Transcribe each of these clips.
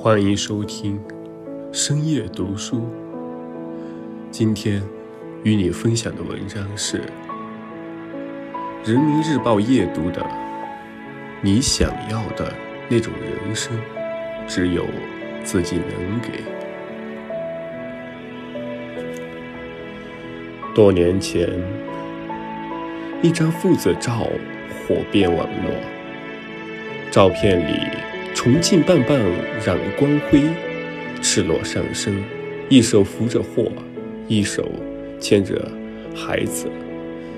欢迎收听深夜读书。今天与你分享的文章是《人民日报》夜读的《你想要的那种人生，只有自己能给》。多年前，一张父子照火遍网络，照片里。重庆棒棒冉光辉赤裸上身，一手扶着货，一手牵着孩子，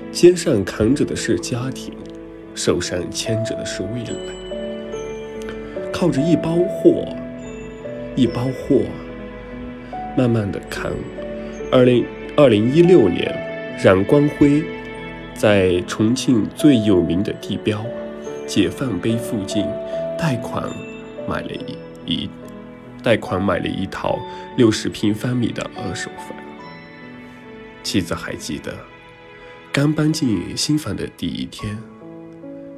肩上扛着的是家庭，手上牵着的是未来，靠着一包货，一包货，慢慢的扛。二零二零一六年，冉光辉在重庆最有名的地标解放碑附近贷款。买了一一贷款买了一套六十平方米的二手房。妻子还记得，刚搬进新房的第一天，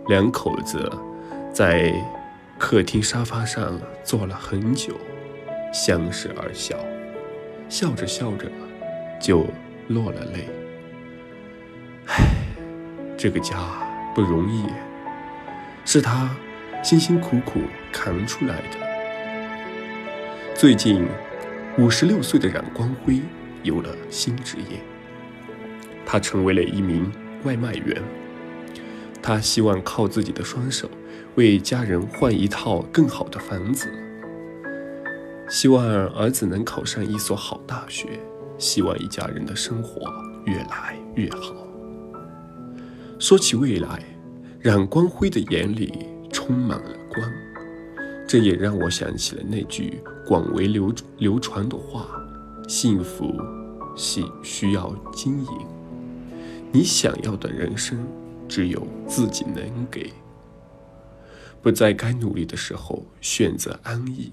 两口子在客厅沙发上坐了很久，相视而笑，笑着笑着就落了泪。唉，这个家不容易，是他。辛辛苦苦扛出来的。最近，五十六岁的冉光辉有了新职业，他成为了一名外卖员。他希望靠自己的双手为家人换一套更好的房子，希望儿子能考上一所好大学，希望一家人的生活越来越好。说起未来，冉光辉的眼里。充满了光，这也让我想起了那句广为流流传的话：“幸福系需要经营，你想要的人生只有自己能给。不在该努力的时候选择安逸，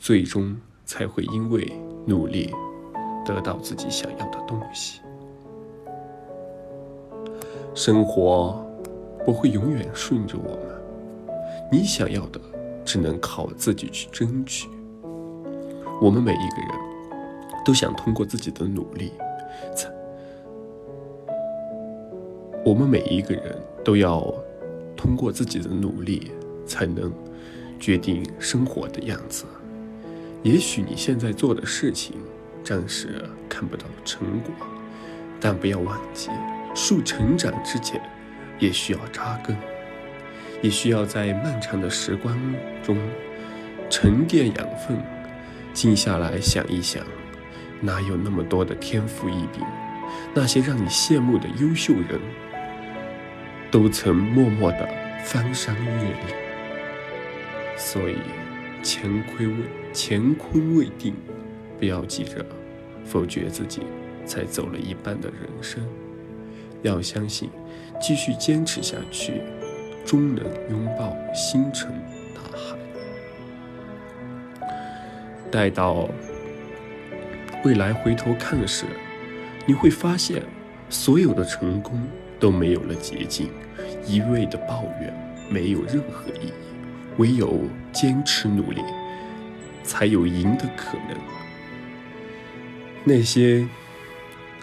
最终才会因为努力得到自己想要的东西。生活不会永远顺着我们。”你想要的，只能靠自己去争取。我们每一个人都想通过自己的努力，才我们每一个人都要通过自己的努力，才能决定生活的样子。也许你现在做的事情暂时看不到成果，但不要忘记，树成长之前也需要扎根。也需要在漫长的时光中沉淀养分，静下来想一想，哪有那么多的天赋异禀？那些让你羡慕的优秀人，都曾默默的翻山越岭。所以，乾坤未乾坤未定，不要急着否决自己才走了一半的人生。要相信，继续坚持下去。终能拥抱星辰大海。待到未来回头看时，你会发现，所有的成功都没有了捷径，一味的抱怨没有任何意义，唯有坚持努力，才有赢的可能。那些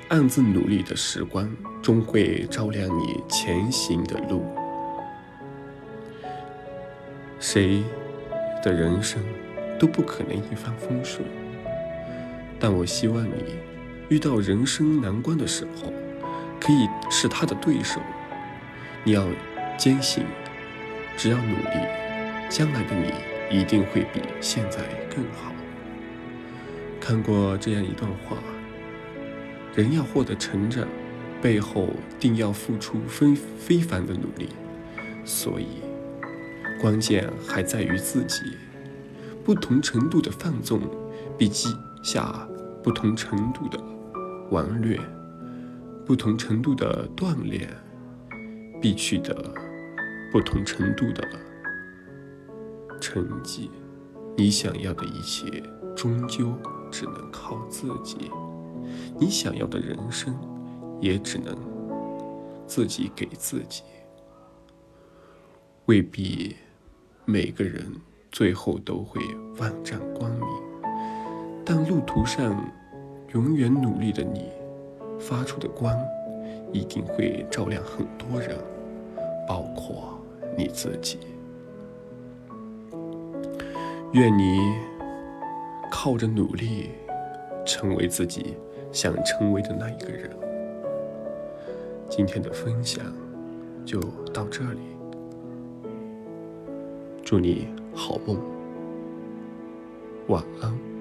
暗自努力的时光，终会照亮你前行的路。谁的人生都不可能一帆风顺，但我希望你遇到人生难关的时候，可以是他的对手。你要坚信，只要努力，将来的你一定会比现在更好。看过这样一段话：人要获得成长，背后定要付出非非凡的努力，所以。关键还在于自己，不同程度的放纵，必记下不同程度的顽劣；不同程度的锻炼，必取得不同程度的成绩。你想要的一切，终究只能靠自己；你想要的人生，也只能自己给自己。未必。每个人最后都会万丈光明。但路途上永远努力的你，发出的光一定会照亮很多人，包括你自己。愿你靠着努力，成为自己想成为的那一个人。今天的分享就到这里，祝你好梦，晚安。